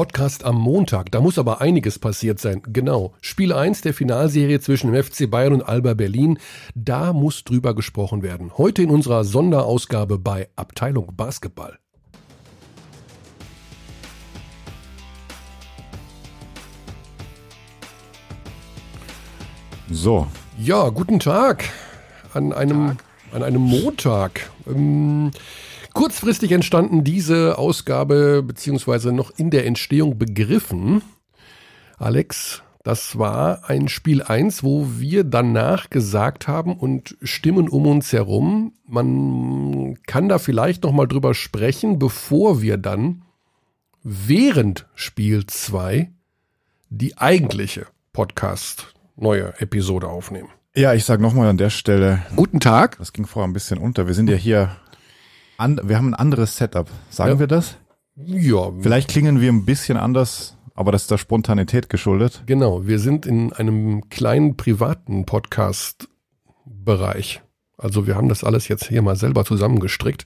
Podcast am Montag. Da muss aber einiges passiert sein. Genau. Spiel 1 der Finalserie zwischen dem FC Bayern und Alba Berlin. Da muss drüber gesprochen werden. Heute in unserer Sonderausgabe bei Abteilung Basketball. So. Ja, guten Tag. An einem, Tag. An einem Montag. Ähm, Kurzfristig entstanden diese Ausgabe beziehungsweise noch in der Entstehung begriffen. Alex, das war ein Spiel 1, wo wir danach gesagt haben und Stimmen um uns herum, man kann da vielleicht noch mal drüber sprechen, bevor wir dann während Spiel 2 die eigentliche Podcast neue Episode aufnehmen. Ja, ich sage nochmal an der Stelle. Guten Tag. Das ging vorher ein bisschen unter. Wir sind ja hier an, wir haben ein anderes Setup. Sagen ja. wir das? Ja. Vielleicht klingen wir ein bisschen anders, aber das ist der Spontanität geschuldet. Genau, wir sind in einem kleinen privaten Podcast-Bereich. Also wir haben das alles jetzt hier mal selber zusammengestrickt.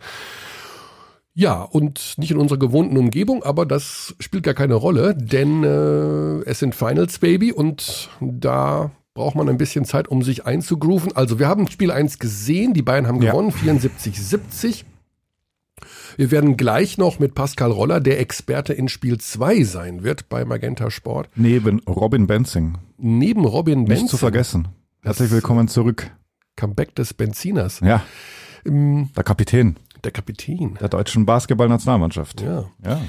Ja, und nicht in unserer gewohnten Umgebung, aber das spielt gar keine Rolle, denn äh, es sind Finals, Baby, und da braucht man ein bisschen Zeit, um sich einzugrooven. Also wir haben Spiel 1 gesehen, die Bayern haben gewonnen, ja. 74-70. Wir werden gleich noch mit Pascal Roller, der Experte in Spiel 2 sein wird bei Magenta Sport. Neben Robin Benzing. Neben Robin Benzing. Nicht zu vergessen. Herzlich willkommen zurück. Comeback des Benziners. Ja. Ähm, der Kapitän. Der Kapitän. Der deutschen Basketballnationalmannschaft. Ja. Ja.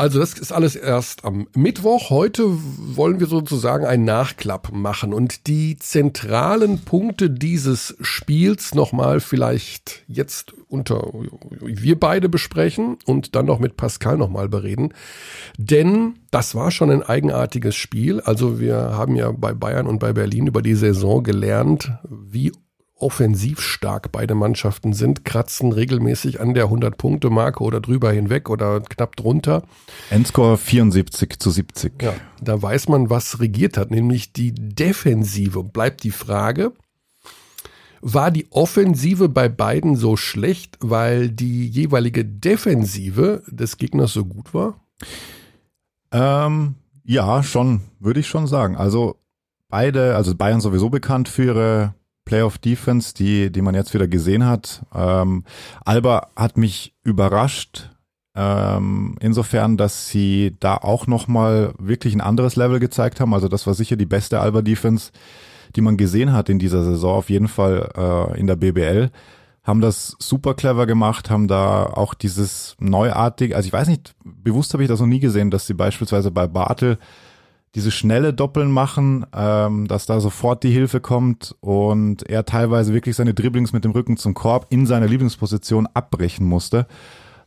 Also das ist alles erst am Mittwoch. Heute wollen wir sozusagen einen Nachklapp machen und die zentralen Punkte dieses Spiels nochmal vielleicht jetzt unter wir beide besprechen und dann noch mit Pascal nochmal bereden. Denn das war schon ein eigenartiges Spiel. Also wir haben ja bei Bayern und bei Berlin über die Saison gelernt, wie offensiv stark beide Mannschaften sind, kratzen regelmäßig an der 100-Punkte-Marke oder drüber hinweg oder knapp drunter. Endscore 74 zu 70. Ja, da weiß man, was regiert hat, nämlich die Defensive. Bleibt die Frage, war die Offensive bei beiden so schlecht, weil die jeweilige Defensive des Gegners so gut war? Ähm, ja, schon, würde ich schon sagen. Also beide, also Bayern sowieso bekannt für ihre Playoff Defense, die, die man jetzt wieder gesehen hat. Ähm, Alba hat mich überrascht, ähm, insofern, dass sie da auch nochmal wirklich ein anderes Level gezeigt haben. Also das war sicher die beste Alba Defense, die man gesehen hat in dieser Saison, auf jeden Fall äh, in der BBL. Haben das super clever gemacht, haben da auch dieses neuartige, also ich weiß nicht, bewusst habe ich das noch nie gesehen, dass sie beispielsweise bei Bartel diese schnelle Doppeln machen, ähm, dass da sofort die Hilfe kommt und er teilweise wirklich seine Dribblings mit dem Rücken zum Korb in seiner Lieblingsposition abbrechen musste.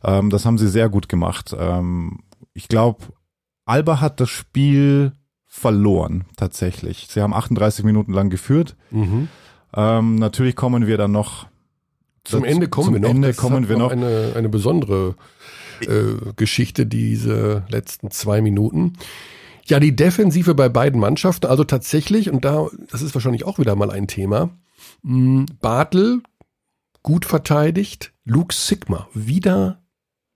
Ähm, das haben sie sehr gut gemacht. Ähm, ich glaube, Alba hat das Spiel verloren, tatsächlich. Sie haben 38 Minuten lang geführt. Mhm. Ähm, natürlich kommen wir dann noch. Zum Ende kommen zum wir noch. Ende das kommen wir noch. Eine, eine besondere äh, Geschichte, diese letzten zwei Minuten. Ja, die Defensive bei beiden Mannschaften, also tatsächlich, und da, das ist wahrscheinlich auch wieder mal ein Thema, hm, Bartel gut verteidigt, Luke Sigma wieder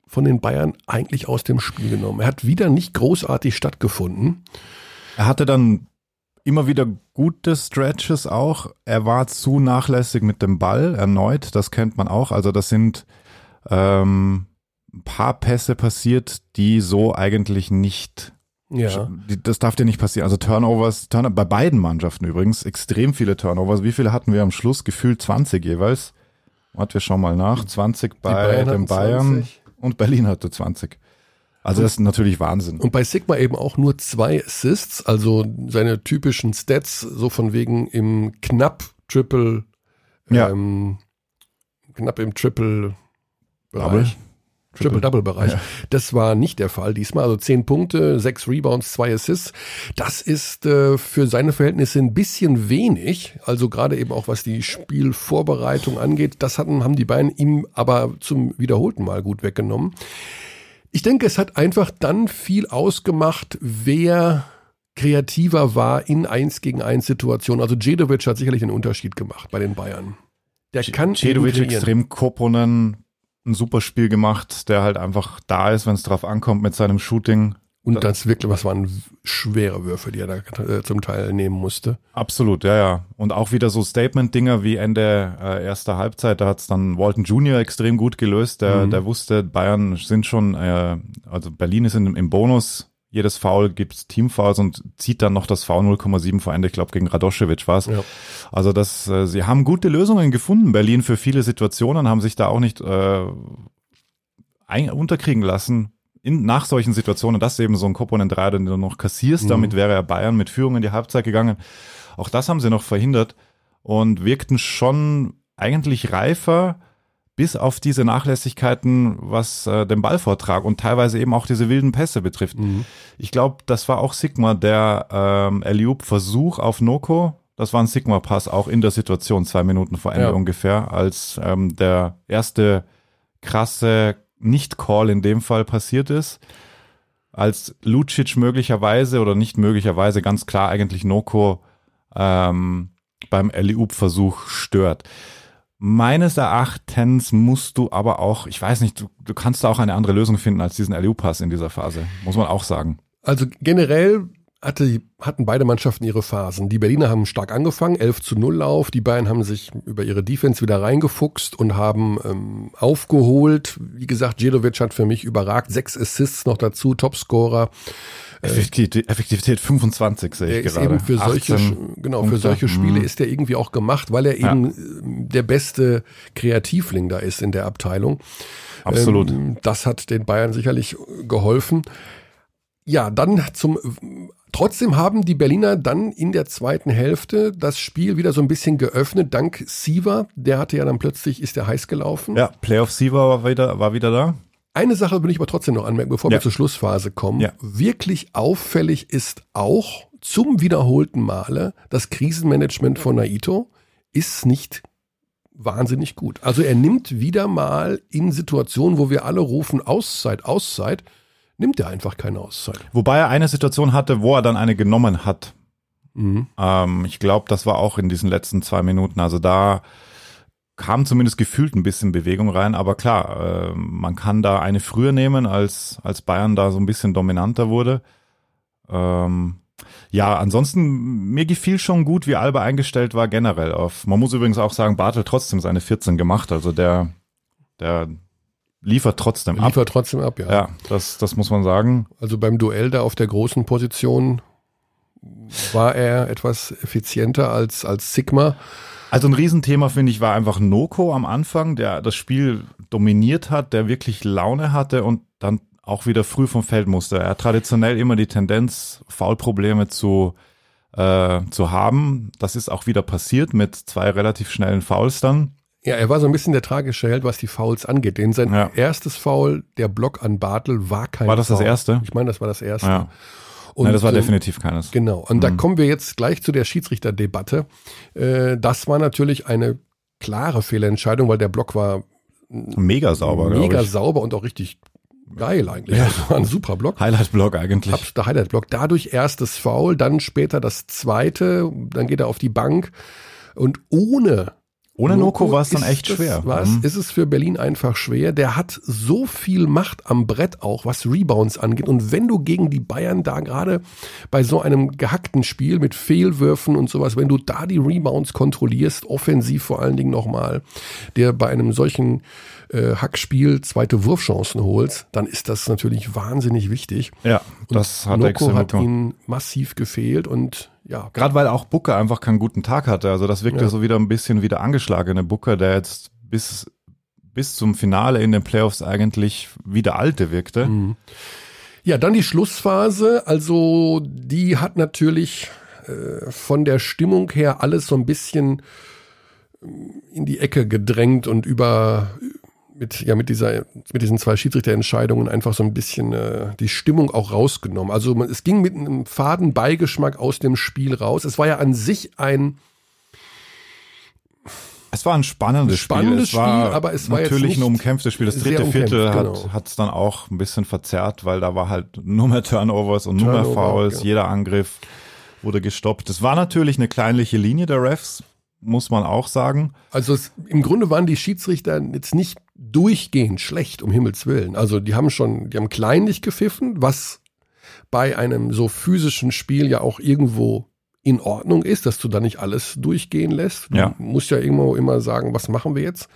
von den Bayern eigentlich aus dem Spiel genommen. Er hat wieder nicht großartig stattgefunden. Er hatte dann immer wieder gute Stretches auch. Er war zu nachlässig mit dem Ball erneut, das kennt man auch. Also das sind ähm, ein paar Pässe passiert, die so eigentlich nicht ja. Das darf dir nicht passieren. Also Turnovers, Turn bei beiden Mannschaften übrigens, extrem viele Turnovers. Wie viele hatten wir am Schluss? Gefühlt 20 jeweils. Warte, wir schauen mal nach. 20 bei Bayern den Bayern 20. und Berlin hatte 20. Also das ist natürlich Wahnsinn. Und bei Sigma eben auch nur zwei Assists, also seine typischen Stats, so von wegen im knapp Triple, ja. ähm, knapp im Triple Bereich. Triple-Double-Bereich. Ja. Das war nicht der Fall diesmal. Also zehn Punkte, sechs Rebounds, zwei Assists. Das ist äh, für seine Verhältnisse ein bisschen wenig. Also gerade eben auch was die Spielvorbereitung angeht. Das hatten, haben die beiden ihm aber zum wiederholten Mal gut weggenommen. Ich denke, es hat einfach dann viel ausgemacht, wer kreativer war in eins gegen eins Situationen. Also Jedovic hat sicherlich einen Unterschied gemacht bei den Bayern. Der kann Jedovic extrem Koponen ein super Spiel gemacht, der halt einfach da ist, wenn es drauf ankommt mit seinem Shooting. Und das wirklich, was waren schwere Würfe, die er da äh, zum Teil nehmen musste. Absolut, ja, ja. Und auch wieder so Statement-Dinger wie Ende äh, erster Halbzeit, da hat's dann Walton Jr. extrem gut gelöst. Der, Mhm. der wusste, Bayern sind schon, äh, also Berlin ist in, im Bonus. Jedes Foul gibt's Teamfouls und zieht dann noch das Foul 0,7 vor Ende, ich glaube gegen Radoschewitsch war's. Ja. Also das, äh, sie haben gute Lösungen gefunden, Berlin für viele Situationen, haben sich da auch nicht äh, ein, unterkriegen lassen in, nach solchen Situationen, dass eben so ein Komponent 3, den du noch kassierst, Mhm. damit wäre ja Bayern mit Führung in die Halbzeit gegangen. Auch das haben sie noch verhindert und wirkten schon eigentlich reifer, bis auf diese Nachlässigkeiten, was äh, den Ballvortrag und teilweise eben auch diese wilden Pässe betrifft. Mhm. Ich glaube, das war auch Sigma, der ähm, Eliup-Versuch auf Noko. Das war ein Sigma-Pass auch in der Situation, zwei Minuten vor Ende Ja. ungefähr, als ähm, der erste krasse Nicht-Call in dem Fall passiert ist. Als Lucic möglicherweise oder nicht möglicherweise ganz klar eigentlich Noko ähm, beim Eliup-Versuch stört. Meines Erachtens musst du aber auch, ich weiß nicht, du, du kannst da auch eine andere Lösung finden als diesen Eliup-Pass in dieser Phase, muss man auch sagen. Also generell hatte, hatten beide Mannschaften ihre Phasen. Die Berliner haben stark angefangen, 11 zu 0 Lauf. Die Bayern haben sich über ihre Defense wieder reingefuchst und haben ähm, aufgeholt. Wie gesagt, Djedovic hat für mich überragt. Sechs Assists noch dazu, Topscorer. Effektivität, Effektivität 25 sehe ich gerade. eben für solche, 18 genau, für solche Spiele Mhm. ist er irgendwie auch gemacht, weil er eben ähm, der beste Kreativling da ist in der Abteilung. Absolut. Ähm, das hat den Bayern sicherlich geholfen. Ja, dann zum, trotzdem haben die Berliner dann in der zweiten Hälfte das Spiel wieder so ein bisschen geöffnet, dank Siva. Der hatte ja dann plötzlich, ist der heiß gelaufen. Ja, Playoff Siever war wieder, war wieder da. Eine Sache will ich aber trotzdem noch anmerken, bevor Ja. wir zur Schlussphase kommen. Ja. Wirklich auffällig ist auch zum wiederholten Male das Krisenmanagement von Naito ist nicht wahnsinnig gut. Also er nimmt wieder mal in Situationen, wo wir alle rufen Auszeit, Auszeit, nimmt er einfach keine Auszeit. Wobei er eine Situation hatte, wo er dann eine genommen hat. Mhm. Ähm, ich glaube, das war auch in diesen letzten zwei Minuten. Also da kam zumindest gefühlt ein bisschen Bewegung rein. Aber klar, äh, man kann da eine früher nehmen, als, als Bayern da so ein bisschen dominanter wurde. Ähm, ja, ansonsten, mir gefiel schon gut, wie Alba eingestellt war generell auf. Man muss übrigens auch sagen, Bartel trotzdem seine 14 gemacht. Also der, der liefert trotzdem ab. Liefert trotzdem ab, ja. Ja, das, das muss man sagen. Also beim Duell da auf der großen Position war er etwas effizienter als, als Sigma. Also ein Riesenthema, finde ich, war einfach Noko am Anfang, der das Spiel dominiert hat, der wirklich Laune hatte und dann auch wieder früh vom Feld musste. Er hat traditionell immer die Tendenz, Foulprobleme zu, äh, zu haben. Das ist auch wieder passiert mit zwei relativ schnellen Fouls dann. Ja, er war so ein bisschen der tragische Held, was die Fouls angeht. Denn sein Ja. erstes Foul, der Block an Bartel, war kein War das das Foul. erste? Ich meine, das war das erste. Ja. Und, Nein, das war ähm, definitiv keines. Genau. Und da Mhm. kommen wir jetzt gleich zu der Schiedsrichterdebatte. Äh, das war natürlich eine klare Fehlentscheidung, weil der Block war Mega sauber, mega sauber und auch richtig geil eigentlich. Ja. Das war ein super Block. Highlight-Block eigentlich. Absoluter Highlight-Block. Dadurch erstes Foul, dann später das zweite, dann geht er auf die Bank. Und ohne Ohne Noko war es dann echt schwer. War es, Mhm. ist es für Berlin einfach schwer. Der hat so viel Macht am Brett auch, was Rebounds angeht. Und wenn du gegen die Bayern da gerade bei so einem gehackten Spiel mit Fehlwürfen und sowas, wenn du da die Rebounds kontrollierst, offensiv vor allen Dingen nochmal, der bei einem solchen äh, Hackspiel zweite Wurfchancen holst, dann ist das natürlich wahnsinnig wichtig. Ja, das hat Noko hat ihn massiv gefehlt und ja, Gerade weil auch Booker einfach keinen guten Tag hatte. Also das wirkte Ja. so wieder ein bisschen wie der angeschlagene Booker, der jetzt bis, bis zum Finale in den Playoffs eigentlich wie der alte wirkte. Mhm. Ja, dann die Schlussphase. Also die hat natürlich äh, von der Stimmung her alles so ein bisschen ähm, in die Ecke gedrängt und über mit ja mit dieser mit diesen zwei Schiedsrichterentscheidungen einfach so ein bisschen äh, die Stimmung auch rausgenommen. Also man, es ging mit einem faden Beigeschmack aus dem Spiel raus. Es war ja an sich ein Es war ein spannendes, Spannendes Spiel. Es war Spiel, aber es war jetzt natürlich ein umkämpftes Spiel. Das dritte Viertel genau. hat hat's dann auch ein bisschen verzerrt, weil da war halt nur mehr Turnovers und nur mehr Turnover, Fouls. ja. Jeder Angriff wurde gestoppt. Das war natürlich eine kleinliche Linie der Refs. Muss man auch sagen. Also es, im Grunde waren die Schiedsrichter jetzt nicht durchgehend schlecht, um Himmels Willen. Also die haben schon, die haben kleinlich gepfiffen, was bei einem so physischen Spiel ja auch irgendwo in Ordnung ist, dass du da nicht alles durchgehen lässt. Du Ja. musst ja irgendwo immer sagen, was machen wir jetzt?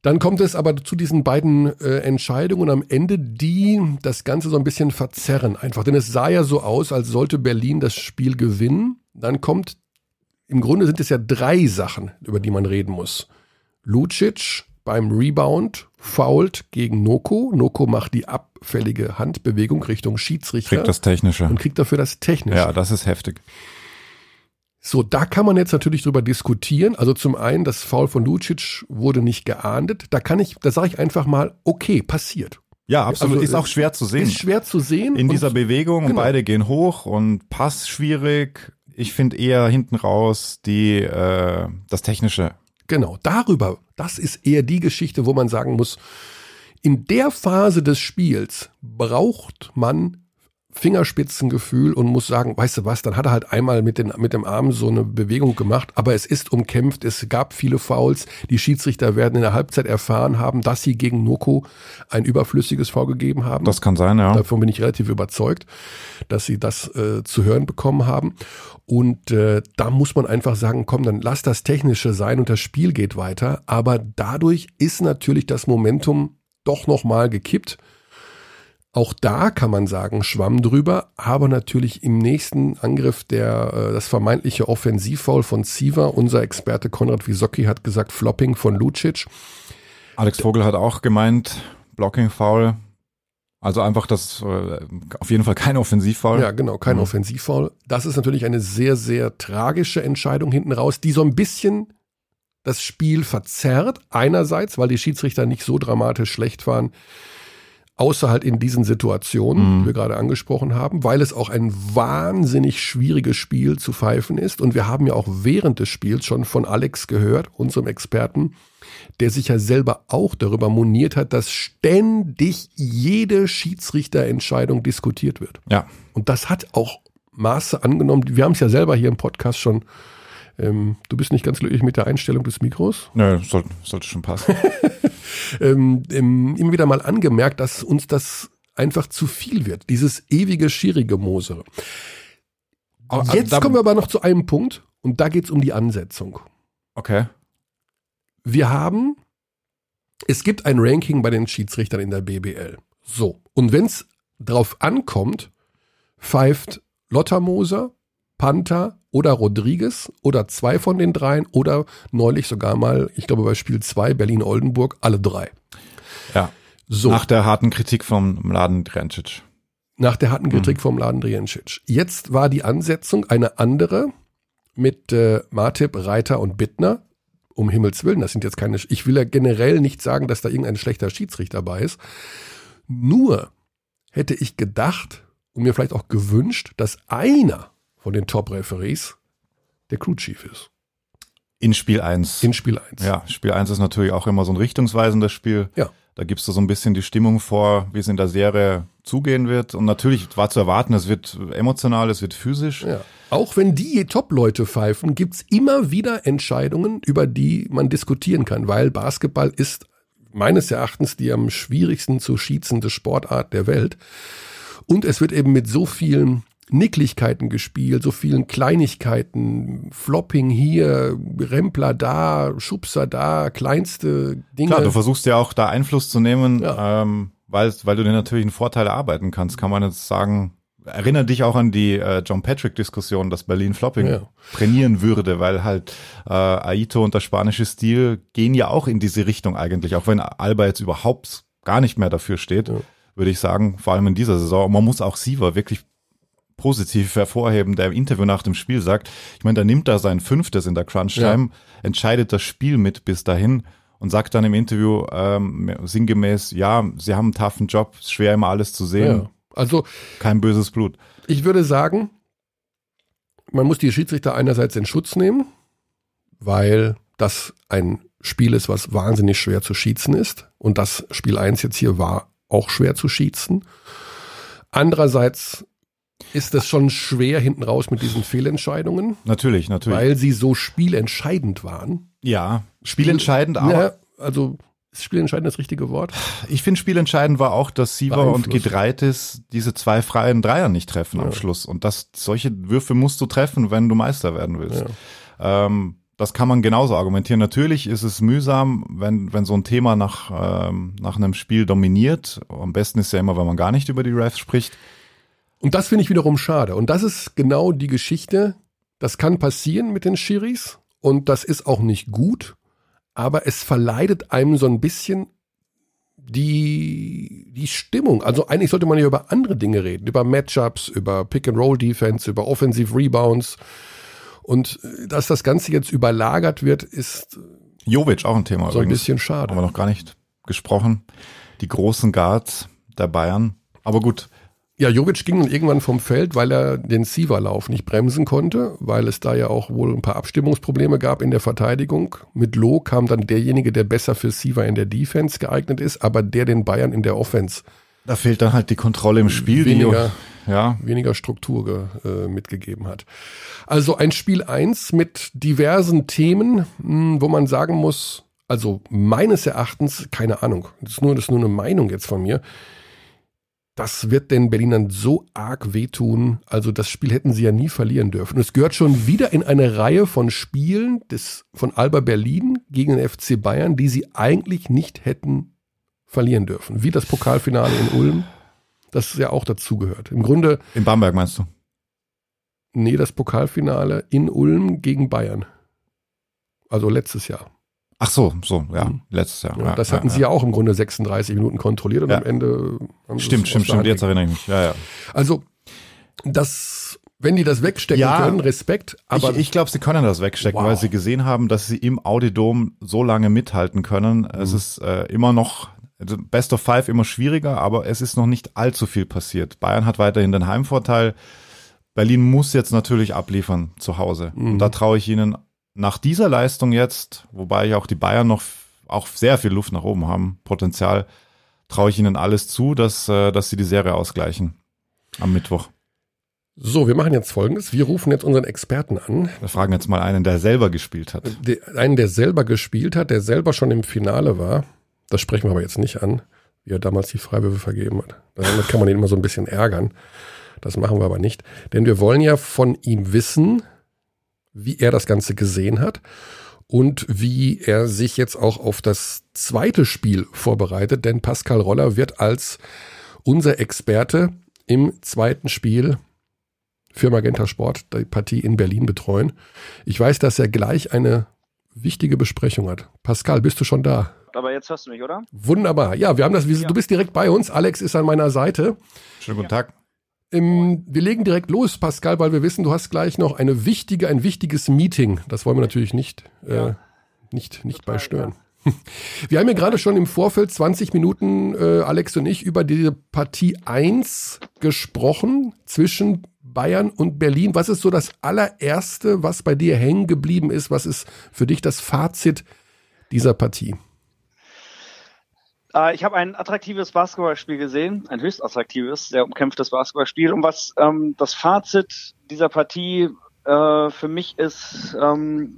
Dann kommt es aber zu diesen beiden äh, Entscheidungen am Ende, die das Ganze so ein bisschen verzerren einfach. Denn es sah ja so aus, als sollte Berlin das Spiel gewinnen. Dann kommt, im Grunde sind es ja drei Sachen, über die man reden muss. Lucic beim Rebound fault gegen Noko. Noko macht die abfällige Handbewegung Richtung Schiedsrichter Kriegt das Technische. und kriegt dafür das Technische. Ja, das ist heftig. So, da kann man jetzt natürlich drüber diskutieren. Also zum einen, das Foul von Lucic wurde nicht geahndet. Da kann ich, da sage ich einfach mal, okay, passiert. Ja, absolut. Also, ist auch schwer zu sehen. Ist schwer zu sehen. in dieser Bewegung und genau. beide gehen hoch und Pass schwierig. Ich finde eher hinten raus die äh, das Technische. Genau, darüber, das ist eher die Geschichte, wo man sagen muss, in der Phase des Spiels braucht man Fingerspitzengefühl und muss sagen, weißt du was, dann hat er halt einmal mit, den, mit dem Arm so eine Bewegung gemacht, aber es ist umkämpft, es gab viele Fouls, die Schiedsrichter werden in der Halbzeit erfahren haben, dass sie gegen Noko ein überflüssiges Foul gegeben haben. Das kann sein, ja. Davon bin ich relativ überzeugt, dass sie das äh, zu hören bekommen haben. Und äh, da muss man einfach sagen, komm, dann lass das Technische sein und das Spiel geht weiter. Aber dadurch ist natürlich das Momentum doch nochmal gekippt. Auch da kann man sagen, schwamm drüber, aber natürlich im nächsten Angriff der äh, das vermeintliche Offensivfoul von Siva, unser Experte Konrad Wisocki hat gesagt, Flopping von Lucic. Alex Vogel hat auch gemeint, Blocking Foul. Also einfach das äh, auf jeden Fall kein Offensivfoul. Ja, genau, kein Mhm. Offensivfoul. Das ist natürlich eine sehr, sehr tragische Entscheidung hinten raus, die so ein bisschen das Spiel verzerrt. Einerseits, weil die Schiedsrichter nicht so dramatisch schlecht waren, außer halt in diesen Situationen, Mhm. die wir gerade angesprochen haben, weil es auch ein wahnsinnig schwieriges Spiel zu pfeifen ist. Und wir haben ja auch während des Spiels schon von Alex gehört, unserem Experten, der sich ja selber auch darüber moniert hat, dass ständig jede Schiedsrichterentscheidung diskutiert wird. Ja. Und das hat auch Maße angenommen. Wir haben es ja selber hier im Podcast schon. Ähm, du bist nicht ganz glücklich mit der Einstellung des Mikros. Nö, sollte, sollte schon passen. Ähm, ähm, immer wieder mal angemerkt, dass uns das einfach zu viel wird. Dieses ewige schierige Mosere. Aber, Jetzt da- kommen wir aber noch zu einem Punkt und da geht es um die Ansetzung. Okay. Wir haben, es gibt ein Ranking bei den Schiedsrichtern in der BBL. So. Und wenn es drauf ankommt, pfeift Lottermoser, Panther oder Rodriguez oder zwei von den dreien oder neulich sogar mal, ich glaube bei Spiel 2 Berlin-Oldenburg, alle drei. Ja. So. Nach der harten Kritik vom Mladen Drencic. Nach der harten Kritik vom Laden Drijancic. Jetzt war die Ansetzung eine andere mit äh, Martip, Reiter und Bittner. Um Himmels Willen, das sind jetzt keine. Ich will ja generell nicht sagen, dass da irgendein schlechter Schiedsrichter bei ist. Nur hätte ich gedacht und mir vielleicht auch gewünscht, dass einer von den Top-Referees der Crew Chief ist. In Spiel 1. In Spiel 1. Ja, Spiel 1 ist natürlich auch immer so ein richtungsweisendes Spiel. Ja. Da gibst du so ein bisschen die Stimmung vor, wie es in der Serie zugehen wird. Und natürlich war zu erwarten, es wird emotional, es wird physisch. Ja. Auch wenn die Top-Leute pfeifen, gibt's immer wieder Entscheidungen, über die man diskutieren kann, weil Basketball ist meines Erachtens die am schwierigsten zu schießende Sportart der Welt. Und es wird eben mit so vielen Nicklichkeiten gespielt, so vielen Kleinigkeiten, Flopping hier, Rempler da, Schubser da, kleinste Dinge. Klar, du versuchst ja auch da Einfluss zu nehmen, Ja. ähm, weil, weil du dir natürlich einen Vorteil erarbeiten kannst. Kann man jetzt sagen, erinnere dich auch an die äh, John Patrick-Diskussion, dass Berlin Flopping Ja. trainieren würde, weil halt äh, Aito und der spanische Stil gehen ja auch in diese Richtung eigentlich, auch wenn Alba jetzt überhaupt gar nicht mehr dafür steht, Ja. würde ich sagen, vor allem in dieser Saison. Und man muss auch Siva wirklich positiv hervorheben, der im Interview nach dem Spiel sagt, ich meine, da nimmt er sein Fünftes in der Crunch-Time, entscheidet das Spiel mit bis dahin und sagt dann im Interview ähm, sinngemäß, ja, sie haben einen toughen Job, ist schwer immer alles zu sehen, ja. Also kein böses Blut. Ich würde sagen, man muss die Schiedsrichter einerseits in Schutz nehmen, weil das ein Spiel ist, was wahnsinnig schwer zu schießen ist. Und das Spiel 1 jetzt hier war auch schwer zu schießen. Andererseits ist das schon schwer hinten raus mit diesen Fehlentscheidungen, Natürlich, natürlich. weil sie so spielentscheidend waren. ja, spielentscheidend, aber Ja, also ist spielentscheidend das richtige Wort? ich finde spielentscheidend war auch, dass Siever und. Gedreitis diese zwei freien Dreier nicht treffen am Ja. Schluss. Und das, solche Würfe musst du treffen, wenn du Meister werden willst. Ähm, das kann man genauso argumentieren. Natürlich ist es mühsam, wenn, wenn so ein Thema nach, ähm, nach einem Spiel dominiert. Am besten ist ja immer, wenn man gar nicht über die Refs spricht. Und das finde ich wiederum schade. Und das ist genau die Geschichte. Das kann passieren mit den Schiris und das ist auch nicht gut, aber es verleidet einem so ein bisschen die, die Stimmung. Also eigentlich sollte man ja über andere Dinge reden, über Matchups, über Pick-and-Roll-Defense, über Offensive Rebounds. Und äh, dass das Ganze jetzt überlagert wird, ist Jovic auch ein Thema so ein übrigens. bisschen Haben wir schade. noch gar nicht gesprochen. Die großen Guards der Bayern. Aber gut, Ja, Jovic ging dann irgendwann vom Feld, weil er den Sieverlauf nicht bremsen konnte, weil es da ja auch wohl ein paar Abstimmungsprobleme gab in der Verteidigung. Mit Loh kam dann derjenige, der besser für Siever in der Defense geeignet ist, aber der den Bayern in der Offense da fehlt dann halt die Kontrolle im Spiel. weniger, Die, ja, weniger Struktur äh, mitgegeben hat. Also ein Spiel eins mit diversen Themen, mh, wo man sagen muss, also meines Erachtens, keine Ahnung, das ist nur, das ist nur eine Meinung jetzt von mir, das wird den Berlinern so arg wehtun. Also das Spiel hätten sie ja nie verlieren dürfen. Und es gehört schon wieder in eine Reihe von Spielen des, von Alba Berlin gegen den FC Bayern, die sie eigentlich nicht hätten verlieren dürfen. Wie das Pokalfinale in Ulm, das ja auch dazugehört. Im Grunde in Bamberg meinst du? Nee, das Pokalfinale in Ulm gegen Bayern. Also letztes Jahr. Ach so, so, ja, Mhm. letztes Jahr. Ja, das hatten sie ja auch im Grunde 36 Minuten kontrolliert und Ja. am Ende haben Stimmt, es stimmt, stimmt. Jetzt erinnere ich mich. Ja, ja. Also, das, wenn die das wegstecken Ja. können, Respekt, aber ich ich glaube, sie können das wegstecken, Wow. weil sie gesehen haben, dass sie im Audidom so lange mithalten können. Es Mhm. ist äh, immer noch also Best of Five immer schwieriger, aber es ist noch nicht allzu viel passiert. Bayern hat weiterhin den Heimvorteil. Berlin muss jetzt natürlich abliefern zu Hause. Mhm. Und da traue ich ihnen nach dieser Leistung jetzt, wobei ja auch die Bayern noch auch sehr viel Luft nach oben haben, Potenzial, traue ich ihnen alles zu, dass, äh, dass sie die Serie ausgleichen am Mittwoch. so, wir machen jetzt folgendes. Wir rufen jetzt unseren Experten an. Wir fragen jetzt mal einen, der selber gespielt hat. De- Einen, der selber gespielt hat, der selber schon im Finale war. Das sprechen wir aber jetzt nicht an, wie er damals die Freiwürfe vergeben hat. Damit kann man ihn immer so ein bisschen ärgern. Das machen wir aber nicht. Denn wir wollen ja von ihm wissen, wie er das Ganze gesehen hat und wie er sich jetzt auch auf das zweite Spiel vorbereitet. Denn Pascal Roller wird als unser Experte im zweiten Spiel für Magenta Sport die Partie in Berlin betreuen. Ich weiß, dass er gleich eine wichtige Besprechung hat. Pascal, bist du schon da? Aber jetzt hörst du mich, oder? Wunderbar. Ja, wir haben das, wir- Ja. du bist direkt bei uns. Alex ist an meiner Seite. Schönen guten Tag. Ähm, wir legen direkt los, Pascal, weil wir wissen, du hast gleich noch eine wichtige, ein wichtiges Meeting. Das wollen wir natürlich nicht, äh, Ja. nicht, nicht Total, beistören. Wir haben ja gerade schon im Vorfeld 20 Minuten, äh, Alex und ich, über diese Partie 1 gesprochen zwischen Bayern und Berlin. Was ist so das allererste, was bei dir hängen geblieben ist? Was ist für dich das Fazit dieser Partie? Äh, ich habe ein attraktives Basketballspiel gesehen, ein höchst attraktives, sehr umkämpftes Basketballspiel. Und was ähm, das Fazit dieser Partie äh, für mich ist, ähm,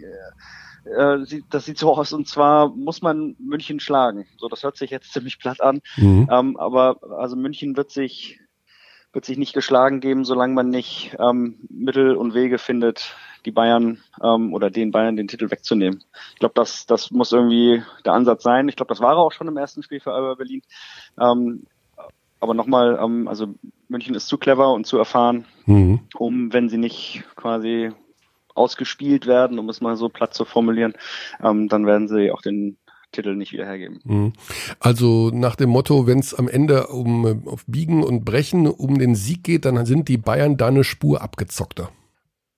äh, sieht, das sieht so aus, und zwar muss man München schlagen. So, das hört sich jetzt ziemlich platt an, ähm, aber also München wird sich wird sich nicht geschlagen geben, solange man nicht ähm, Mittel und Wege findet, die Bayern ähm, oder den Bayern den Titel wegzunehmen. Ich glaube, das, das muss irgendwie der Ansatz sein. Ich glaube, das war er auch schon im ersten Spiel für Alba Berlin. Ähm, aber nochmal, ähm, also München ist zu clever und zu erfahren, Mhm. um, wenn sie nicht quasi ausgespielt werden, um es mal so platt zu formulieren, ähm, dann werden sie auch den Titel nicht wieder hergeben. Mhm. Also nach dem Motto, wenn es am Ende um auf Biegen und Brechen um den Sieg geht, dann sind die Bayern da eine Spur abgezockter.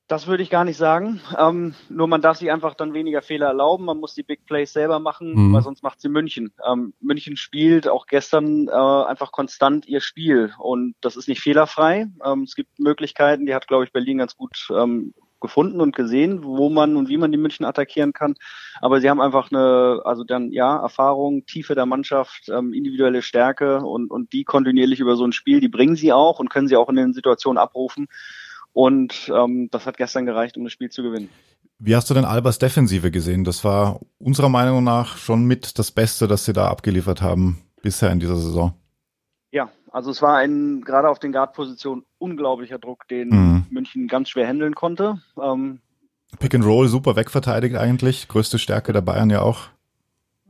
Das würde ich gar nicht sagen. Ähm, nur man darf sich einfach dann weniger Fehler erlauben. Man muss die Big Plays selber machen, Mhm. weil sonst macht sie München. Ähm, München spielt auch gestern äh, einfach konstant ihr Spiel und das ist nicht fehlerfrei. Ähm, es gibt Möglichkeiten, die hat, glaube ich, Berlin ganz gut ähm, gefunden und gesehen, wo man und wie man die München attackieren kann. Aber sie haben einfach eine, also dann ja, Erfahrung, Tiefe der Mannschaft, ähm, individuelle Stärke und, und die kontinuierlich über so ein Spiel, die bringen sie auch und können sie auch in den Situationen abrufen. Und ähm, das hat gestern gereicht, um das Spiel zu gewinnen. Wie hast du denn Albers Defensive gesehen? Das war unserer Meinung nach schon mit das Beste, das sie da abgeliefert haben bisher in dieser Saison. Ja, also es war ein gerade auf den Guard-Positionen unglaublicher Druck, den mhm. München ganz schwer handeln konnte. Ähm, Pick and Roll super wegverteidigt eigentlich, größte Stärke der Bayern ja auch.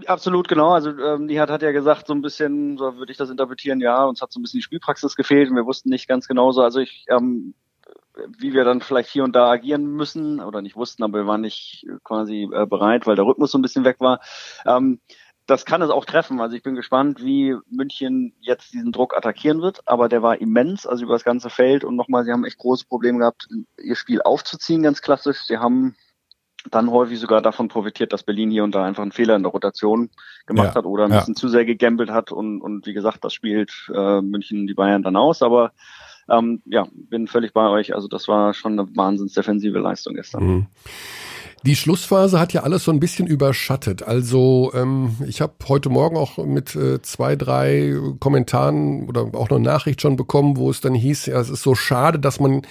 Absolut, genau. Also ähm, Nihat hat ja gesagt, so ein bisschen, so würde ich das interpretieren, ja, uns hat so ein bisschen die Spielpraxis gefehlt und wir wussten nicht ganz genauso. Also ich, ähm, wie wir dann vielleicht hier und da agieren müssen oder nicht wussten, aber wir waren nicht quasi äh, bereit, weil der Rhythmus so ein bisschen weg war. Ähm, das kann es auch treffen. Also ich bin gespannt, wie München jetzt diesen Druck attackieren wird. Aber der war immens, also über das ganze Feld. Und nochmal, sie haben echt große Probleme gehabt, ihr Spiel aufzuziehen, ganz klassisch. Sie haben dann häufig sogar davon profitiert, dass Berlin hier und da einfach einen Fehler in der Rotation gemacht ja, hat oder ein ja. bisschen zu sehr gegambelt hat. Und, und wie gesagt, das spielt äh, München die Bayern dann aus. Aber ähm, ja, bin völlig bei euch. Also das war schon eine wahnsinns defensive Leistung gestern. Mhm. Die Schlussphase hat ja alles so ein bisschen überschattet. Also ähm, ich habe heute Morgen auch mit äh, zwei, drei Kommentaren oder auch noch Nachricht schon bekommen, wo es dann hieß, ja, es ist so schade, dass man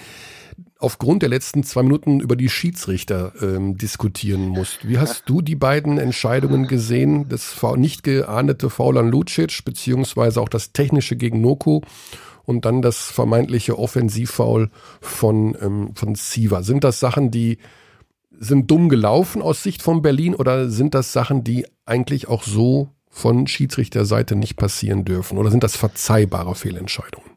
aufgrund der letzten zwei Minuten über die Schiedsrichter ähm, diskutieren muss. Wie hast du die beiden Entscheidungen gesehen? Das nicht geahndete Foul an Lucic, beziehungsweise auch das technische gegen Noku und dann das vermeintliche Offensivfoul von, ähm, von Siva. Sind das Sachen, die sind dumm gelaufen aus Sicht von Berlin oder sind das Sachen, die eigentlich auch so von Schiedsrichterseite nicht passieren dürfen? Oder sind das verzeihbare Fehlentscheidungen?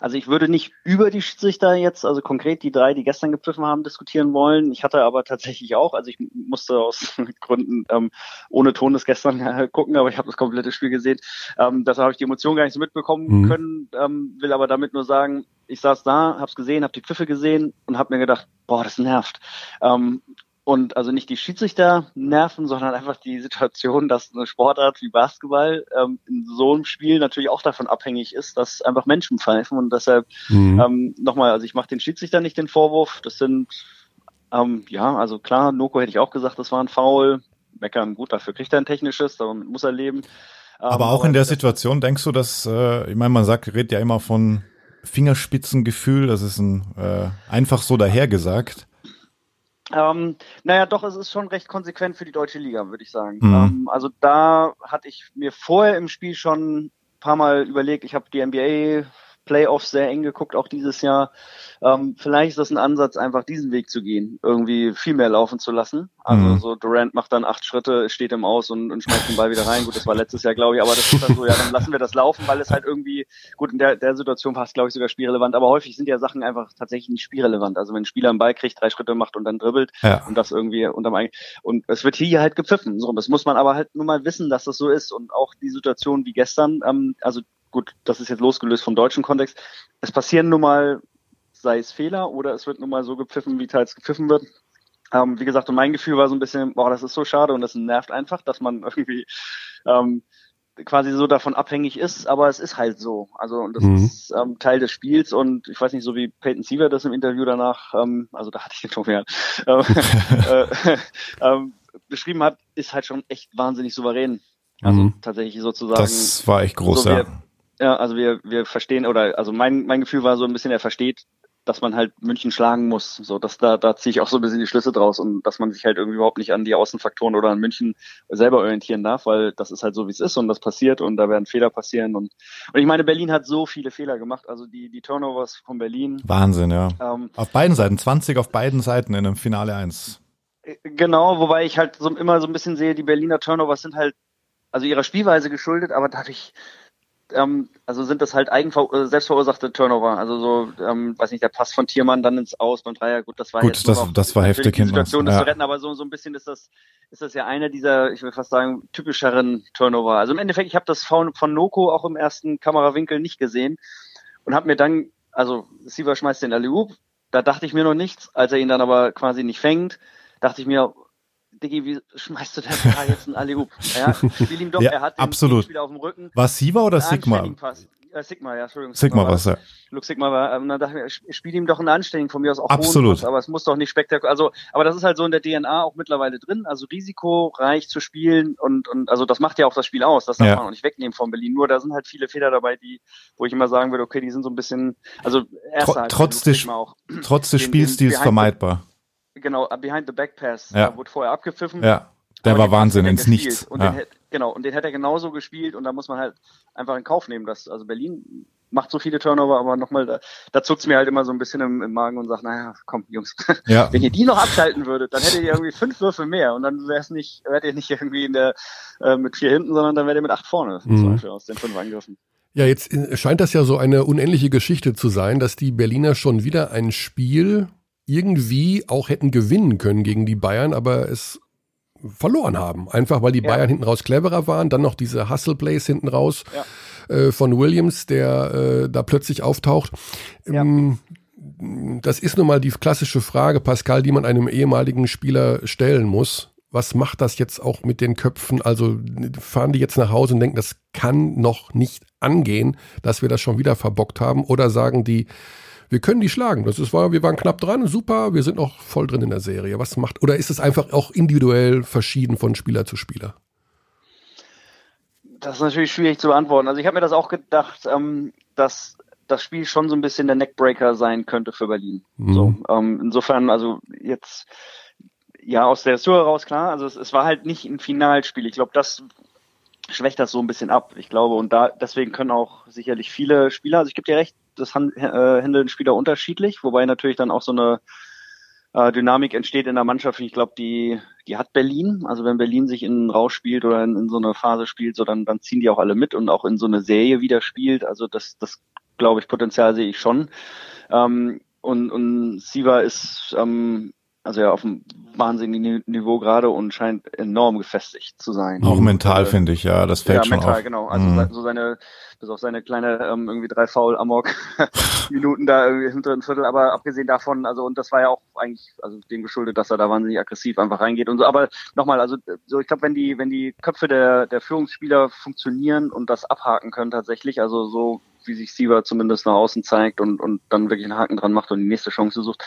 Also ich würde nicht über die Schiedsrichter jetzt, also konkret die drei, die gestern gepfiffen haben, diskutieren wollen. Ich hatte aber tatsächlich auch, also ich musste aus Gründen ähm, ohne Ton das gestern äh, gucken, aber ich habe das komplette Spiel gesehen. Ähm, deshalb habe ich die Emotionen gar nicht so mitbekommen mhm. können, ähm, will aber damit nur sagen, ich saß da, habe es gesehen, habe die Pfiffe gesehen und habe mir gedacht, boah, das nervt. Ähm, und also nicht die Schiedsrichter nerven, sondern einfach die Situation, dass eine Sportart wie Basketball ähm, in so einem Spiel natürlich auch davon abhängig ist, dass einfach Menschen pfeifen. Und deshalb mhm. ähm, nochmal, also ich mache den Schiedsrichter nicht den Vorwurf. Das sind ähm, ja, also klar, Noko hätte ich auch gesagt, das war ein Foul. Meckern, gut, dafür kriegt er ein technisches, damit muss er leben. Aber ähm, auch in der Situation denkst du, dass, äh, ich meine, man sagt, redet ja immer von Fingerspitzengefühl, das ist ein äh, einfach so dahergesagt. Ähm, naja, doch, es ist schon recht konsequent für die deutsche Liga, würde ich sagen. Mhm. Ähm, also da hatte ich mir vorher im Spiel schon ein paar Mal überlegt, ich habe die NBA Playoffs sehr eng geguckt, auch dieses Jahr. Ähm, vielleicht ist das ein Ansatz, einfach diesen Weg zu gehen, irgendwie viel mehr laufen zu lassen. Also mhm. so Durant macht dann acht Schritte, steht im Aus und, und schmeißt den Ball wieder rein. Gut, das war letztes Jahr, glaube ich, aber das ist dann so, ja, dann lassen wir das laufen, weil es halt irgendwie, gut, in der, der Situation passt, glaube ich, sogar spielrelevant, aber häufig sind ja Sachen einfach tatsächlich nicht spielrelevant. Also wenn ein Spieler einen Ball kriegt, drei Schritte macht und dann dribbelt ja. und das irgendwie unterm und es wird hier halt gepfiffen. So, das muss man aber halt nur mal wissen, dass das so ist und auch die Situation wie gestern, ähm, also gut, das ist jetzt losgelöst vom deutschen Kontext. Es passieren nun mal, sei es Fehler oder es wird nun mal so gepfiffen, wie teils gepfiffen wird. Ähm, wie gesagt, und mein Gefühl war so ein bisschen, boah, das ist so schade und das nervt einfach, dass man irgendwie ähm, quasi so davon abhängig ist, aber es ist halt so. Also und das mhm. ist ähm, Teil des Spiels und ich weiß nicht, so wie Peyton Siever das im Interview danach, ähm, also da hatte ich den schon mehr, äh, äh, äh, beschrieben hat, ist halt schon echt wahnsinnig souverän. Also mhm. tatsächlich sozusagen. Das war echt groß, so ja. Ja, also wir, wir verstehen, oder also mein, mein Gefühl war so ein bisschen, er versteht, dass man halt München schlagen muss. So, dass da, da ziehe ich auch so ein bisschen die Schlüsse draus und dass man sich halt irgendwie überhaupt nicht an die Außenfaktoren oder an München selber orientieren darf, weil das ist halt so, wie es ist und das passiert und da werden Fehler passieren und, und ich meine, Berlin hat so viele Fehler gemacht, also die, die Turnovers von Berlin. Wahnsinn, ja. Ähm, auf beiden Seiten, 20 auf beiden Seiten in einem Finale 1. Äh, genau, wobei ich halt so immer so ein bisschen sehe, die Berliner Turnovers sind halt, also ihrer Spielweise geschuldet, aber dadurch, ähm, also sind das halt eigenver äh, selbstverursachte Turnover. Also so, ähm, weiß nicht, der Pass von Tiermann dann ins Aus beim Dreier, gut, das war gut, jetzt das, noch, das war heftig die Situation, das ja. zu retten, aber so, so ein bisschen ist das, ist das ja einer dieser, ich will fast sagen, typischeren Turnover. Also im Endeffekt, ich habe das von, von Noko auch im ersten Kamerawinkel nicht gesehen und habe mir dann, also Siva schmeißt den Alley da dachte ich mir noch nichts, als er ihn dann aber quasi nicht fängt, dachte ich mir, Diggi, wie schmeißt du denn da jetzt einen Alley-Oop? Ja, spiel ihm doch, Ja, er hat den absolut. Spieler auf dem Rücken. War Siva oder Sigma? Äh, Sigma, ja, Entschuldigung. Sigma war was, ja. Luke Sigma war, ähm, dann dachte ich, mir, spiel ihm doch einen anständigen, von mir aus auch Absolut. Pass, aber es muss doch nicht spektakulär, also, aber das ist halt so in der DNA auch mittlerweile drin, also risikoreich zu spielen und, und, also das macht ja auch das Spiel aus, das darf Ja. man auch nicht wegnehmen von Berlin, nur da sind halt viele Fehler dabei, die, wo ich immer sagen würde, okay, die sind so ein bisschen, also, erster Tro- halt, trotz des- Sigma auch, Trotz des the- vermeidbar. Genau, uh, behind the back pass, Ja. da wurde vorher abgepfiffen, Ja, der war Wahnsinn ins. Nichts. Und Ja. den, genau, und den hätte er genauso gespielt und da muss man halt einfach in Kauf nehmen, dass, also Berlin macht so viele Turnover, aber nochmal, da, da zuckt's mir halt immer so ein bisschen im, im Magen und sagt, naja, komm, Jungs, ja. wenn ihr die noch abschalten würdet, dann hättet ihr irgendwie fünf Würfe mehr und dann wär's nicht, wärt ihr nicht irgendwie in der, äh, mit vier hinten, sondern dann wärt ihr mit acht vorne, Mhm. zum Beispiel, aus den fünf Angriffen. Ja, jetzt äh, scheint das ja so eine unendliche Geschichte zu sein, dass die Berliner schon wieder ein Spiel irgendwie auch hätten gewinnen können gegen die Bayern, aber es verloren haben. Einfach weil die Ja. Bayern hinten raus cleverer waren, dann noch diese Hustle Plays hinten raus Ja. äh, von Williams, der äh, da plötzlich auftaucht. Ja. Ähm, das ist nun mal die klassische Frage, Pascal, die man einem ehemaligen Spieler stellen muss. Was macht das jetzt auch mit den Köpfen? Also fahren die jetzt nach Hause und denken, das kann noch nicht angehen, dass wir das schon wieder verbockt haben? Oder sagen die, wir können die schlagen. Das ist, war, wir waren knapp dran, super, wir sind noch voll drin in der Serie. Was macht, oder ist es einfach auch individuell verschieden von Spieler zu Spieler? Das ist natürlich schwierig zu beantworten. Also ich habe mir das auch gedacht, ähm, dass das Spiel schon so ein bisschen der Neckbreaker sein könnte für Berlin. Mhm. So, ähm, insofern, also jetzt ja aus der Tour heraus klar. Also es, es war halt nicht ein Finalspiel. Ich glaube, das schwächt das so ein bisschen ab. Ich glaube, und da deswegen können auch sicherlich viele Spieler. Also ich gebe dir recht, das äh, handeln Spieler unterschiedlich, wobei natürlich dann auch so eine äh, Dynamik entsteht in der Mannschaft. Ich glaube, die, die hat Berlin. Also wenn Berlin sich in einen Rausch spielt oder in, in so eine Phase spielt, so dann, dann ziehen die auch alle mit und auch in so eine Serie wieder spielt. Also das, das glaube ich, Potenzial sehe ich schon. Ähm, und, und Siva ist ähm, also ja auf einem wahnsinnigen Niveau gerade und scheint enorm gefestigt zu sein. Auch mental, Äh, finde ich, ja, das fällt ja, schon mental, auf. genau. Also Mhm. so seine, bis auf seine kleine ähm, irgendwie drei Foul Amok Minuten da irgendwie im dritten Viertel, aber abgesehen davon, also und das war ja auch eigentlich also dem geschuldet, dass er da wahnsinnig aggressiv einfach reingeht und so. Aber nochmal, also so ich glaube, wenn die wenn die Köpfe der der Führungsspieler funktionieren und das abhaken können tatsächlich, also so wie sich Siever zumindest nach außen zeigt und und dann wirklich einen Haken dran macht und die nächste Chance sucht,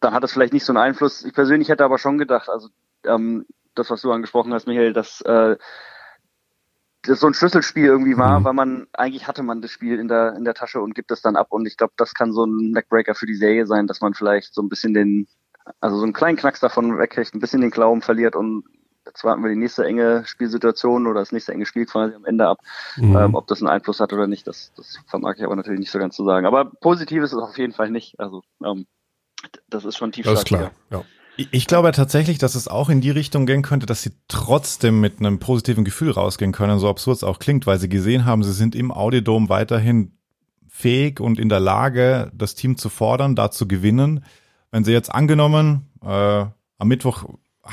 dann hat es vielleicht nicht so einen Einfluss. Ich persönlich hätte aber schon gedacht, also ähm, das, was du angesprochen hast, Michael, dass äh, das so ein Schlüsselspiel irgendwie war, Mhm. weil man eigentlich hatte man das Spiel in der in der Tasche und gibt es dann ab und ich glaube, das kann so ein Neckbreaker für die Serie sein, dass man vielleicht so ein bisschen den also so einen kleinen Knacks davon wegkriegt, ein bisschen den Glauben verliert und jetzt warten wir die nächste enge Spielsituation oder das nächste enge Spiel quasi am Ende ab. Mhm. Ähm, ob das einen Einfluss hat oder nicht, das, das vermag ich aber natürlich nicht so ganz zu sagen. Aber positiv ist es auf jeden Fall nicht. Also ähm, das ist schon das ist klar. Ja. Ich ich glaube tatsächlich, dass es auch in die Richtung gehen könnte, dass sie trotzdem mit einem positiven Gefühl rausgehen können, so absurd es auch klingt, weil sie gesehen haben, sie sind im Audiodom weiterhin fähig und in der Lage, das Team zu fordern, da zu gewinnen. Wenn sie jetzt angenommen, äh, am Mittwoch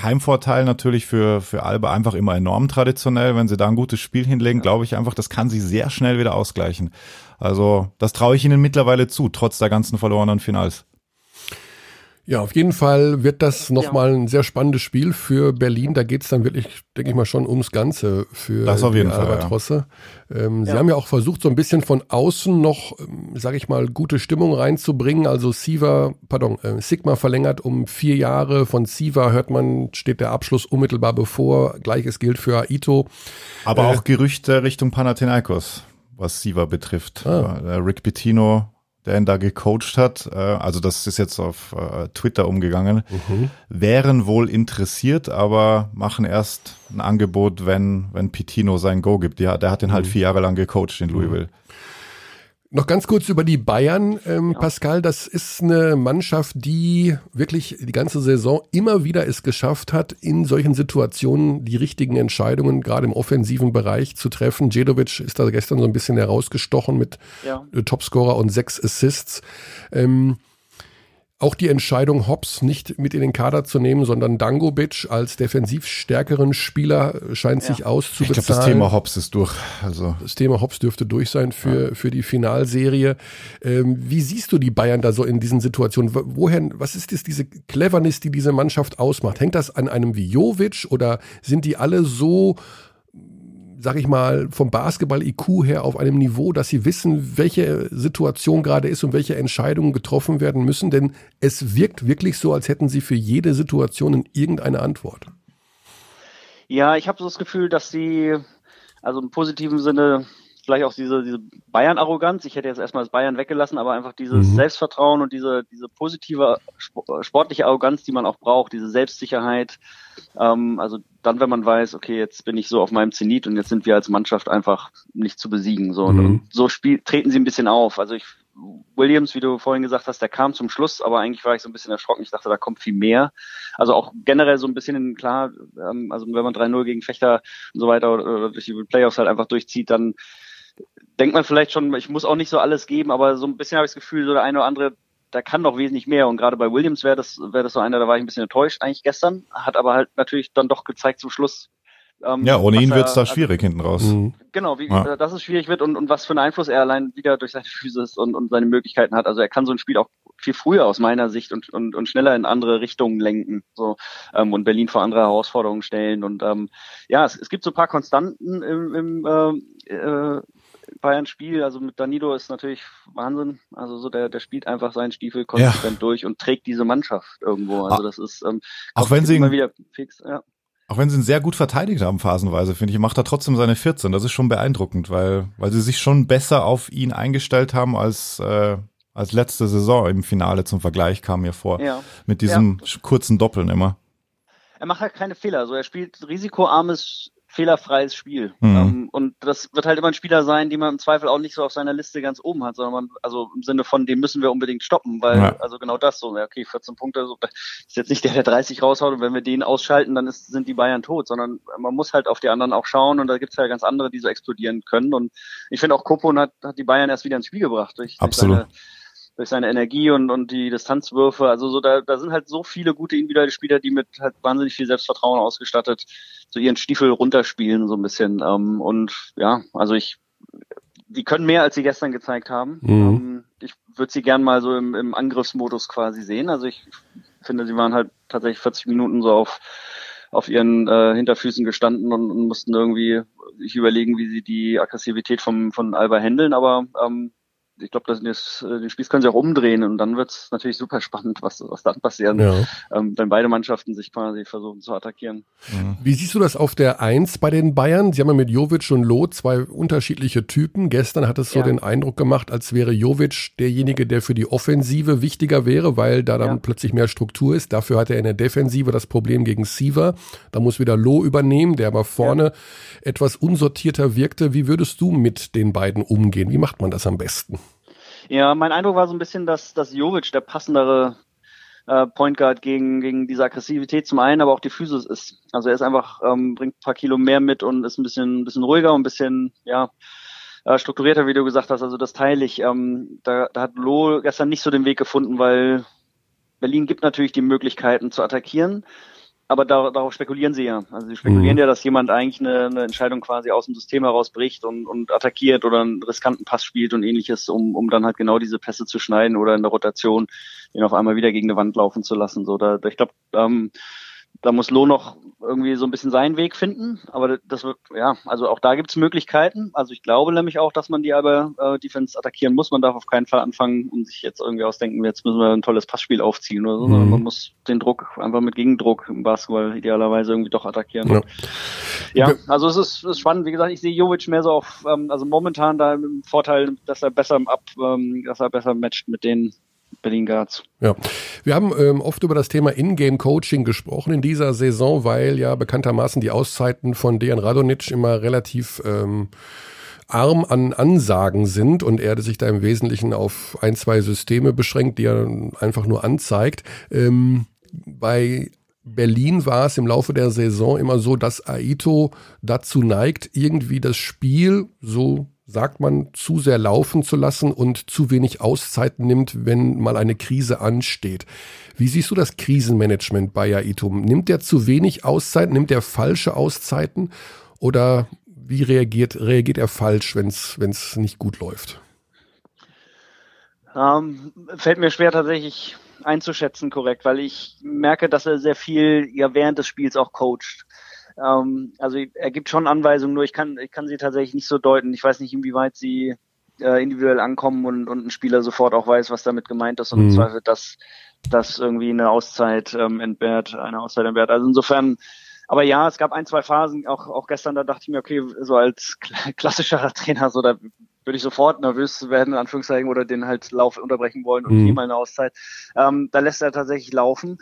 Heimvorteil natürlich für, für Alba einfach immer enorm traditionell. Wenn sie da ein gutes Spiel hinlegen, glaube ich einfach, das kann sie sehr schnell wieder ausgleichen. Also das traue ich ihnen mittlerweile zu, trotz der ganzen verlorenen Finals. Ja, auf jeden Fall wird das nochmal ein sehr spannendes Spiel für Berlin. Da geht's dann wirklich, denke ich mal, schon ums Ganze für Das auf jeden die Fall, ja. Ähm, Sie Ja. haben ja auch versucht, so ein bisschen von außen noch, sage ich mal, gute Stimmung reinzubringen. Also Siva, pardon, äh, Sigma verlängert um vier Jahre. Von Siva hört man, steht der Abschluss unmittelbar bevor. Gleiches gilt für Aito. Aber Äh, auch Gerüchte Richtung Panathinaikos, was Siva betrifft. Ah. Der Rick Pitino, der ihn da gecoacht hat, äh, also das ist jetzt auf äh, Twitter umgegangen, wären wohl interessiert, aber machen erst ein Angebot, wenn, wenn Pitino sein Go gibt. Ja, der hat ihn halt vier Jahre lang gecoacht in Louisville. Noch ganz kurz über die Bayern, ähm, Pascal. Das ist eine Mannschaft, die wirklich die ganze Saison immer wieder es geschafft hat, in solchen Situationen die richtigen Entscheidungen gerade im offensiven Bereich zu treffen. Djedovic ist da gestern so ein bisschen herausgestochen mit Ja. Topscorer und sechs Assists. Ähm, auch die Entscheidung, Hobbs nicht mit in den Kader zu nehmen, sondern Dangobic als defensiv stärkeren Spieler scheint ja. sich auszubezahlen. Ich glaube, das Thema Hobbs ist durch. Also. Das Thema Hobbs dürfte durch sein für, ja. für die Finalserie. Ähm, wie siehst du die Bayern da so in diesen Situationen? Woher, was ist das, diese Cleverness, die diese Mannschaft ausmacht? Hängt das an einem wie Jovic oder sind die alle so sag ich mal, vom Basketball-IQ her auf einem Niveau, dass sie wissen, welche Situation gerade ist und welche Entscheidungen getroffen werden müssen. Denn es wirkt wirklich so, als hätten sie für jede Situation in irgendeine Antwort. Ja, ich habe so das Gefühl, dass sie, also im positiven Sinne, vielleicht auch diese, diese Bayern-Arroganz. Ich hätte jetzt erstmal das Bayern weggelassen, aber einfach dieses mhm. Selbstvertrauen und diese, diese positive sportliche Arroganz, die man auch braucht, diese Selbstsicherheit. Ähm, also dann, wenn man weiß, okay, jetzt bin ich so auf meinem Zenit und jetzt sind wir als Mannschaft einfach nicht zu besiegen. So, mhm. so spiel, treten sie ein bisschen auf. Also ich Williams, wie du vorhin gesagt hast, der kam zum Schluss, aber eigentlich war ich so ein bisschen erschrocken. Ich dachte, da kommt viel mehr. Also auch generell so ein bisschen klar, ähm, also wenn man 3-0 gegen Fechter und so weiter oder durch die Playoffs halt einfach durchzieht, dann denkt man vielleicht schon, ich muss auch nicht so alles geben, aber so ein bisschen habe ich das Gefühl, so der eine oder andere, da kann noch wesentlich mehr. Und gerade bei Williams wäre das, wäre das so einer, da war ich ein bisschen enttäuscht eigentlich gestern, hat aber halt natürlich dann doch gezeigt zum Schluss. Ähm, ja, ohne ihn wird es da schwierig also, hinten raus. Mhm. Genau, wie, ja. dass es schwierig wird und, und was für einen Einfluss er allein wieder durch seine Physis und, und seine Möglichkeiten hat. Also er kann so ein Spiel auch viel früher aus meiner Sicht und, und, und schneller in andere Richtungen lenken so ähm, und Berlin vor andere Herausforderungen stellen. Und ähm, ja, es, es gibt so ein paar Konstanten im, im äh, äh, Bayern-Spiel, also mit Danilo ist natürlich Wahnsinn. Also so der, der spielt einfach seinen Stiefel konsequent ja. durch und trägt diese Mannschaft irgendwo. Also das ist ähm, auch wenn sie immer wieder fix, ja. Auch wenn sie ihn sehr gut verteidigt haben, phasenweise, finde ich, macht er trotzdem seine 14. Das ist schon beeindruckend, weil, weil sie sich schon besser auf ihn eingestellt haben als, äh, als letzte Saison im Finale zum Vergleich kam mir vor. Ja. Mit diesem ja. kurzen Doppeln immer. Er macht halt keine Fehler. Also er spielt risikoarmes fehlerfreies Spiel. Mhm. Ähm, und das wird halt immer ein Spieler sein, den man im Zweifel auch nicht so auf seiner Liste ganz oben hat, sondern man, also im Sinne von, dem müssen wir unbedingt stoppen, weil, ja. also genau das so, ja, okay, 14 Punkte, so, ist jetzt nicht der, der 30 raushaut und wenn wir den ausschalten, dann ist, sind die Bayern tot, sondern man muss halt auf die anderen auch schauen und da gibt's ja ganz andere, die so explodieren können und ich finde auch Kopon hat, hat die Bayern erst wieder ins Spiel gebracht durch, Absolut. Durch seine, durch seine Energie und, und die Distanzwürfe. Also so da, da sind halt so viele gute individuelle Spieler, die mit halt wahnsinnig viel Selbstvertrauen ausgestattet so ihren Stiefel runterspielen so ein bisschen. Ähm, und ja, also ich, die können mehr, als sie gestern gezeigt haben. Mhm. Ähm, ich würde sie gern mal so im, im Angriffsmodus quasi sehen. Also ich finde, sie waren halt tatsächlich 40 Minuten so auf auf ihren äh, Hinterfüßen gestanden und, und mussten irgendwie sich überlegen, wie sie die Aggressivität vom, von Alba handeln. Aber ähm, ich glaube, das, das, äh, den Spieß können sie auch umdrehen und dann wird es natürlich super spannend, was, was dann passieren, ja. ähm, wenn beide Mannschaften sich quasi versuchen zu attackieren. Mhm. Wie siehst du das auf der Eins bei den Bayern? Sie haben ja mit Jovic und Loh zwei unterschiedliche Typen. Gestern hat es so ja. den Eindruck gemacht, als wäre Jovic derjenige, der für die Offensive wichtiger wäre, weil da dann ja. plötzlich mehr Struktur ist. Dafür hat er in der Defensive das Problem gegen Siever. Da muss wieder Loh übernehmen, der aber vorne etwas unsortierter wirkte. Wie würdest du mit den beiden umgehen? Wie macht man das am besten? Ja, mein Eindruck war so ein bisschen, dass, dass Jovic der passendere äh, Point Guard gegen, gegen diese Aggressivität zum einen, aber auch die Physis ist. Also er ist einfach, ähm, bringt ein paar Kilo mehr mit und ist ein bisschen, ein bisschen ruhiger und ein bisschen, ja, äh, strukturierter, wie du gesagt hast. Also das teile ich. Ähm, da, da hat Loh gestern nicht so den Weg gefunden, weil Berlin gibt natürlich die Möglichkeiten zu attackieren aber da, darauf spekulieren sie ja. Also sie spekulieren mhm. ja, dass jemand eigentlich eine, eine Entscheidung quasi aus dem System herausbricht und, und attackiert oder einen riskanten Pass spielt und ähnliches, um, um dann halt genau diese Pässe zu schneiden oder in der Rotation den auf einmal wieder gegen eine Wand laufen zu lassen. So, da, ich glaube, ähm, da muss Loh noch irgendwie so ein bisschen seinen Weg finden. Aber das wird, ja, also auch da gibt es Möglichkeiten. Also ich glaube nämlich auch, dass man die aber äh, Defense attackieren muss. Man darf auf keinen Fall anfangen und sich jetzt irgendwie ausdenken, jetzt müssen wir ein tolles Passspiel aufziehen oder so, mhm. man muss den Druck einfach mit Gegendruck im Basketball idealerweise irgendwie doch attackieren. Ja, ja also es ist, ist, spannend. Wie gesagt, ich sehe Jovic mehr so auf, ähm, also momentan da im Vorteil, dass er besser ab, ähm, dass er besser matcht mit den Berlin Guards. Ja, wir haben ähm, oft über das Thema Ingame-Coaching gesprochen in dieser Saison, weil ja bekanntermaßen die Auszeiten von Dejan Radonic immer relativ ähm, arm an Ansagen sind und er sich da im Wesentlichen auf ein, zwei Systeme beschränkt, die er einfach nur anzeigt. Ähm, bei Berlin war es im Laufe der Saison immer so, dass Aito dazu neigt, irgendwie das Spiel so sagt man, zu sehr laufen zu lassen und zu wenig Auszeiten nimmt, wenn mal eine Krise ansteht. Wie siehst du das Krisenmanagement bei Jaitum? Nimmt er zu wenig Auszeiten? Nimmt er falsche Auszeiten? Oder wie reagiert, reagiert er falsch, wenn es nicht gut läuft? Ähm, fällt mir schwer tatsächlich einzuschätzen korrekt, weil ich merke, dass er sehr viel ja während des Spiels auch coacht. Ähm, also er gibt schon Anweisungen, nur ich kann, ich kann sie tatsächlich nicht so deuten. Ich weiß nicht, inwieweit sie äh, individuell ankommen und, und ein Spieler sofort auch weiß, was damit gemeint ist und mhm. im Zweifel, dass das irgendwie eine Auszeit ähm, entbehrt, eine Auszeit entbehrt. Also insofern, aber ja, es gab ein, zwei Phasen, auch, auch gestern, da dachte ich mir, okay, so als klassischer Trainer, so da würde ich sofort nervös werden, in Anführungszeichen, oder den halt Lauf unterbrechen wollen und mhm. mal eine Auszeit. Ähm, da lässt er tatsächlich laufen.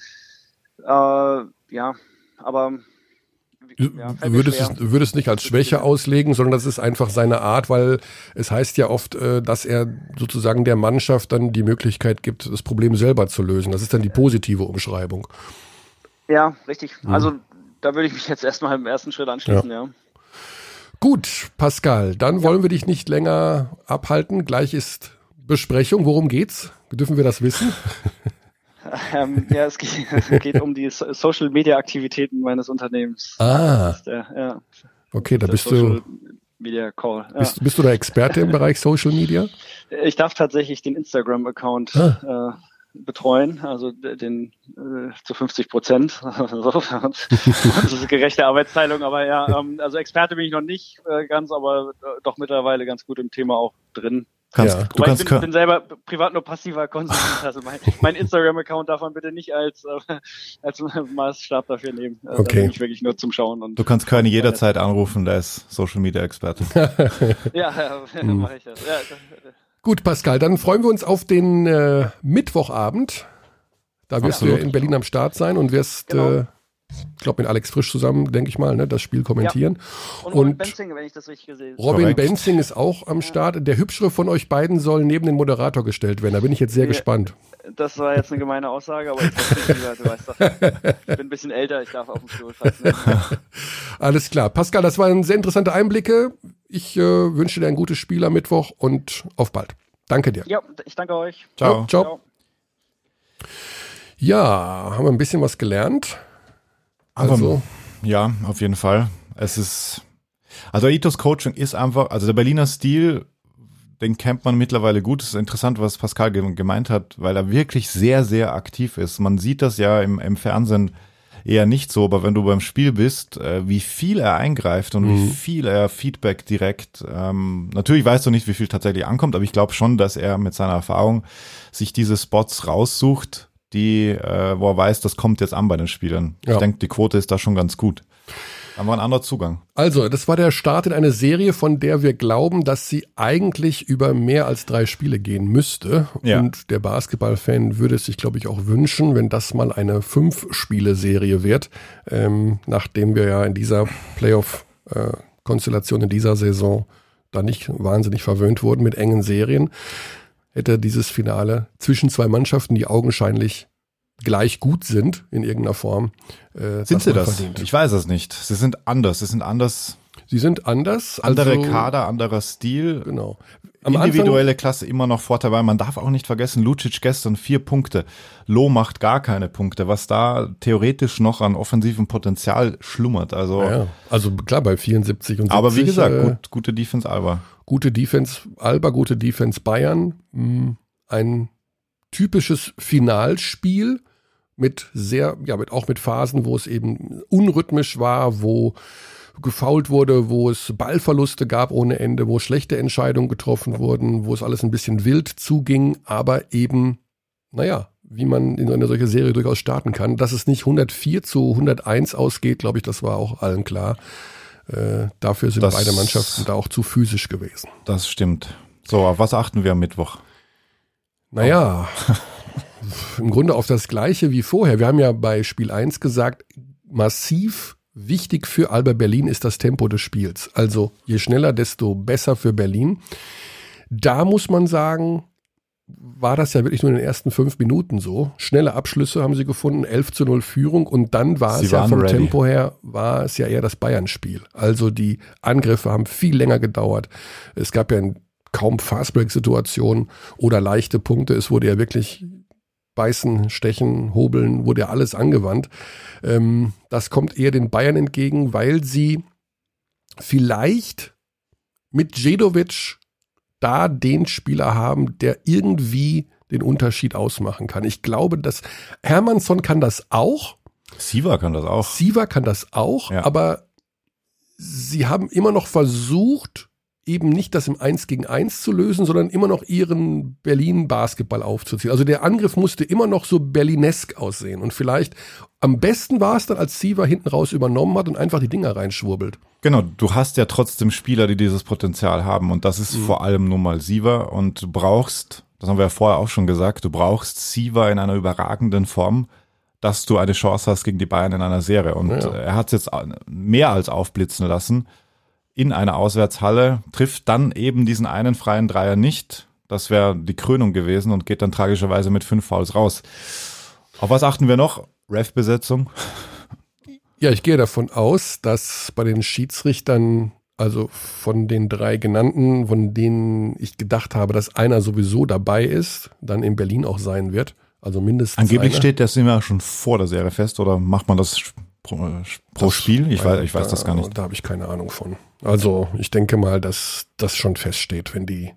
Äh, ja, aber ja, du würdest es, würdest nicht als Schwäche auslegen, sondern das ist einfach seine Art, weil es heißt ja oft, äh, dass er sozusagen der Mannschaft dann die Möglichkeit gibt, das Problem selber zu lösen. Das ist dann die positive Umschreibung. Ja, richtig. Mhm. Also da würde ich mich jetzt erstmal im ersten Schritt anschließen, ja. ja. Gut, Pascal, dann ja. wollen wir dich nicht länger abhalten. Gleich ist Besprechung. Worum geht's? Dürfen wir das wissen? ähm, ja, es geht, es geht, um die Social Media Aktivitäten meines Unternehmens. Ah. Der, ja, okay, da bist Social du. Media Call. Ja. Bist, bist, du der Experte im Bereich Social Media? Ich darf tatsächlich den Instagram-Account ah. äh, betreuen, also den äh, zu 50 Prozent. das ist eine gerechte Arbeitsteilung, aber ja, ähm, also Experte bin ich noch nicht äh, ganz, aber äh, doch mittlerweile ganz gut im Thema auch drin. Kannst, ja. Du kannst ich bin, bin, selber privat nur passiver Konsument. Also mein, mein Instagram-Account darf man bitte nicht als, äh, als Maßstab dafür nehmen. Also okay. Da bin ich wirklich nur zum Schauen. Und du kannst Körny jederzeit anrufen, der ist Social Media Experte. ja, ja hm. mache ich das. Ja. Gut, Pascal, dann freuen wir uns auf den äh, Mittwochabend. Da wirst Absolut. du in Berlin am Start sein und wirst genau. äh, ich glaube mit Alex Frisch zusammen, denke ich mal, ne, das Spiel kommentieren. Ja. Und, Robin Benzing, wenn ich das richtig gesehen habe. Robin Korrekt. Benzing ist auch am Start. Der hübschere von euch beiden soll neben den Moderator gestellt werden. Da bin ich jetzt sehr ja. gespannt. Das war jetzt eine gemeine Aussage, aber ich, du weißt doch, ich bin ein bisschen älter, ich darf auf dem Stuhl fassen. Alles klar. Pascal, das waren sehr interessante Einblicke. Ich äh, wünsche dir ein gutes Spiel am Mittwoch und auf bald. Danke dir. Ja, ich danke euch. Ciao. Ciao. Ciao. Ja, haben wir ein bisschen was gelernt. Also. ja, auf jeden Fall. Es ist, also Ethos Coaching ist einfach, also der Berliner Stil, den kennt man mittlerweile gut. Es ist interessant, was Pascal gemeint hat, weil er wirklich sehr, sehr aktiv ist. Man sieht das ja im, im Fernsehen eher nicht so, aber wenn du beim Spiel bist, äh, wie viel er eingreift und mhm. wie viel er Feedback direkt, ähm, natürlich weißt du nicht, wie viel tatsächlich ankommt, aber ich glaube schon, dass er mit seiner Erfahrung sich diese Spots raussucht, die, äh, wo er weiß, das kommt jetzt an bei den Spielern. Ja. Ich denke, die Quote ist da schon ganz gut. Haben wir einen anderen Zugang. Also, das war der Start in eine Serie, von der wir glauben, dass sie eigentlich über mehr als drei Spiele gehen müsste. Ja. Und der Basketballfan würde es sich, glaube ich, auch wünschen, wenn das mal eine Fünf-Spiele-Serie wird, ähm, nachdem wir ja in dieser Playoff-Konstellation in dieser Saison da nicht wahnsinnig verwöhnt wurden mit engen Serien hätte dieses Finale zwischen zwei Mannschaften, die augenscheinlich gleich gut sind in irgendeiner Form. Äh, sind sie das? Verdient. Ich weiß es nicht. Sie sind anders. Sie sind anders. Sie sind anders. Andere also, Kader, anderer Stil. Genau. Am Individuelle Anfang, Klasse immer noch Vorteil, weil man darf auch nicht vergessen, Lucic gestern vier Punkte. Loh macht gar keine Punkte, was da theoretisch noch an offensivem Potenzial schlummert. Also, ja, also klar, bei 74 und 70. Aber wie gesagt, äh, gut, gute Defense Alba. Gute Defense Alba, gute Defense Bayern. Hm, ein typisches Finalspiel mit sehr, ja, mit, auch mit Phasen, wo es eben unrhythmisch war, wo gefault wurde, wo es Ballverluste gab ohne Ende, wo schlechte Entscheidungen getroffen wurden, wo es alles ein bisschen wild zuging, aber eben, naja, wie man in eine solche Serie durchaus starten kann. Dass es nicht 104 zu 101 ausgeht, glaube ich, das war auch allen klar. Äh, dafür sind das, beide Mannschaften da auch zu physisch gewesen. Das stimmt. So, auf was achten wir am Mittwoch? Naja, im Grunde auf das Gleiche wie vorher. Wir haben ja bei Spiel 1 gesagt, massiv wichtig für Alba Berlin ist das Tempo des Spiels. Also je schneller, desto besser für Berlin. Da muss man sagen, war das ja wirklich nur in den ersten fünf Minuten so. Schnelle Abschlüsse haben sie gefunden, 11 zu 0 Führung und dann war sie es ja vom ready. Tempo her, war es ja eher das Bayern-Spiel. Also die Angriffe haben viel länger gedauert. Es gab ja kaum Fastbreak-Situationen oder leichte Punkte. Es wurde ja wirklich Beißen, Stechen, Hobeln, wurde ja alles angewandt. Ähm, das kommt eher den Bayern entgegen, weil sie vielleicht mit Jedovic da den Spieler haben, der irgendwie den Unterschied ausmachen kann. Ich glaube, dass Hermannsson kann das auch. Siva kann das auch. Siva kann das auch, ja. aber sie haben immer noch versucht, eben nicht das im Eins gegen Eins zu lösen, sondern immer noch ihren Berlin-Basketball aufzuziehen. Also der Angriff musste immer noch so berlinesk aussehen. Und vielleicht am besten war es dann, als Siva hinten raus übernommen hat und einfach die Dinger reinschwurbelt. Genau, du hast ja trotzdem Spieler, die dieses Potenzial haben. Und das ist mhm. vor allem nun mal Siva. Und du brauchst, das haben wir ja vorher auch schon gesagt, du brauchst Siva in einer überragenden Form dass du eine Chance hast gegen die Bayern in einer Serie. Und ja. er hat es jetzt mehr als aufblitzen lassen in einer Auswärtshalle, trifft dann eben diesen einen freien Dreier nicht. Das wäre die Krönung gewesen und geht dann tragischerweise mit fünf Fouls raus. Auf was achten wir noch? Ref-Besetzung? Ja, ich gehe davon aus, dass bei den Schiedsrichtern, also von den drei genannten, von denen ich gedacht habe, dass einer sowieso dabei ist, dann in Berlin auch sein wird. Also mindestens. Angeblich einer. steht das immer schon vor der Serie fest oder macht man das pro, pro das, Spiel? Ich weiß, ich weiß da, das gar nicht. Da habe ich keine Ahnung von. Also ich denke mal, dass das schon feststeht, wenn die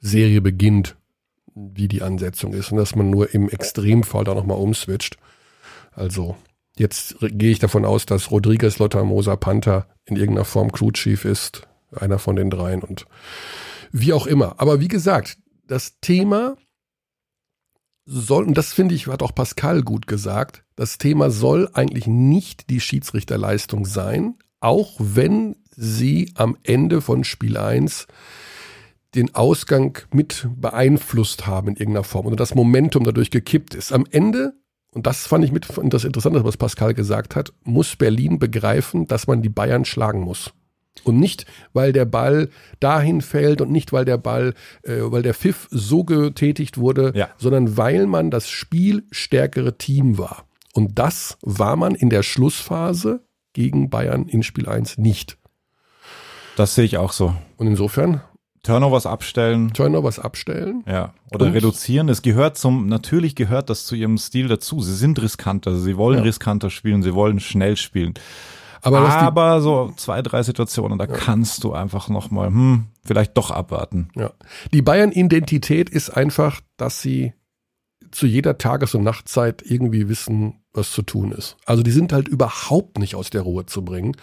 Serie beginnt, wie die Ansetzung ist und dass man nur im Extremfall da nochmal umswitcht. Also jetzt gehe ich davon aus, dass Rodriguez, Lotta, Mosa, Panther in irgendeiner Form Crew Chief ist, einer von den dreien und wie auch immer. Aber wie gesagt, das Thema soll, und das finde ich, hat auch Pascal gut gesagt, das Thema soll eigentlich nicht die Schiedsrichterleistung sein, auch wenn sie am Ende von Spiel 1 den Ausgang mit beeinflusst haben in irgendeiner Form oder das Momentum dadurch gekippt ist. Am Ende, und das fand ich mit das Interessante, was Pascal gesagt hat, muss Berlin begreifen, dass man die Bayern schlagen muss. Und nicht, weil der Ball dahin fällt und nicht, weil der Ball, äh, weil der Pfiff so getätigt wurde, ja. sondern weil man das spielstärkere Team war. Und das war man in der Schlussphase gegen Bayern in Spiel 1 nicht. Das sehe ich auch so. Und insofern Turnovers abstellen. Turnovers abstellen. Ja. Oder und reduzieren. Es gehört zum, natürlich gehört das zu ihrem Stil dazu. Sie sind riskanter. Sie wollen ja. riskanter spielen. Sie wollen schnell spielen. Aber, Aber so zwei, drei Situationen, da ja. kannst du einfach nochmal, hm, vielleicht doch abwarten. Ja. Die Bayern-Identität ist einfach, dass sie zu jeder Tages- und Nachtzeit irgendwie wissen, was zu tun ist. Also die sind halt überhaupt nicht aus der Ruhe zu bringen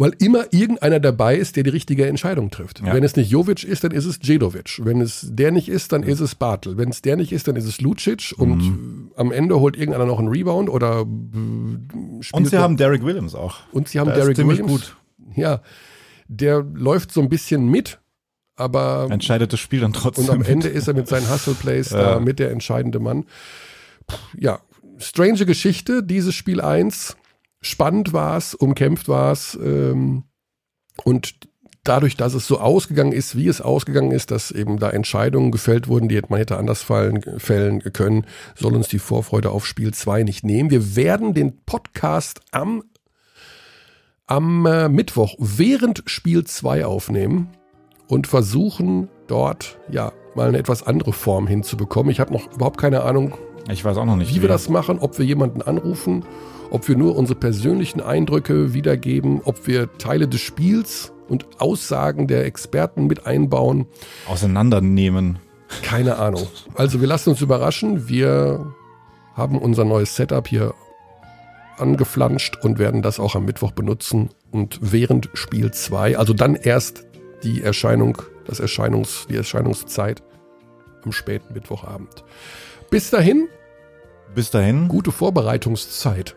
weil immer irgendeiner dabei ist, der die richtige Entscheidung trifft. Ja. Wenn es nicht Jovic ist, dann ist es Djedovic. Wenn es der nicht ist, dann ist es Bartel. Wenn es der nicht ist, dann ist es Lucic und mhm. Am Ende holt irgendeiner noch einen Rebound oder äh, spielt Und sie haben Derek Williams auch. Und sie haben der Derek Williams. Gut. Ja, der läuft so ein bisschen mit, aber entscheidet das Spiel dann trotzdem. Und am Ende ist er mit seinen Hustle Plays ja. da mit der entscheidende Mann. Ja, strange Geschichte, dieses Spiel 1 spannend war es, umkämpft war es ähm, und dadurch, dass es so ausgegangen ist, wie es ausgegangen ist, dass eben da Entscheidungen gefällt wurden, die man hätte anders fallen, fällen können, soll uns die Vorfreude auf Spiel 2 nicht nehmen. Wir werden den Podcast am, am äh, Mittwoch während Spiel 2 aufnehmen und versuchen dort ja mal eine etwas andere Form hinzubekommen. Ich habe noch überhaupt keine Ahnung, ich weiß auch noch nicht, wie, wie wir das machen, ob wir jemanden anrufen ob wir nur unsere persönlichen Eindrücke wiedergeben, ob wir Teile des Spiels und Aussagen der Experten mit einbauen. Auseinandernehmen. Keine Ahnung. Also wir lassen uns überraschen. Wir haben unser neues Setup hier angeflanscht und werden das auch am Mittwoch benutzen. Und während Spiel 2, also dann erst die Erscheinung, das Erscheinungs, die Erscheinungszeit am späten Mittwochabend. Bis dahin. Bis dahin. Gute Vorbereitungszeit.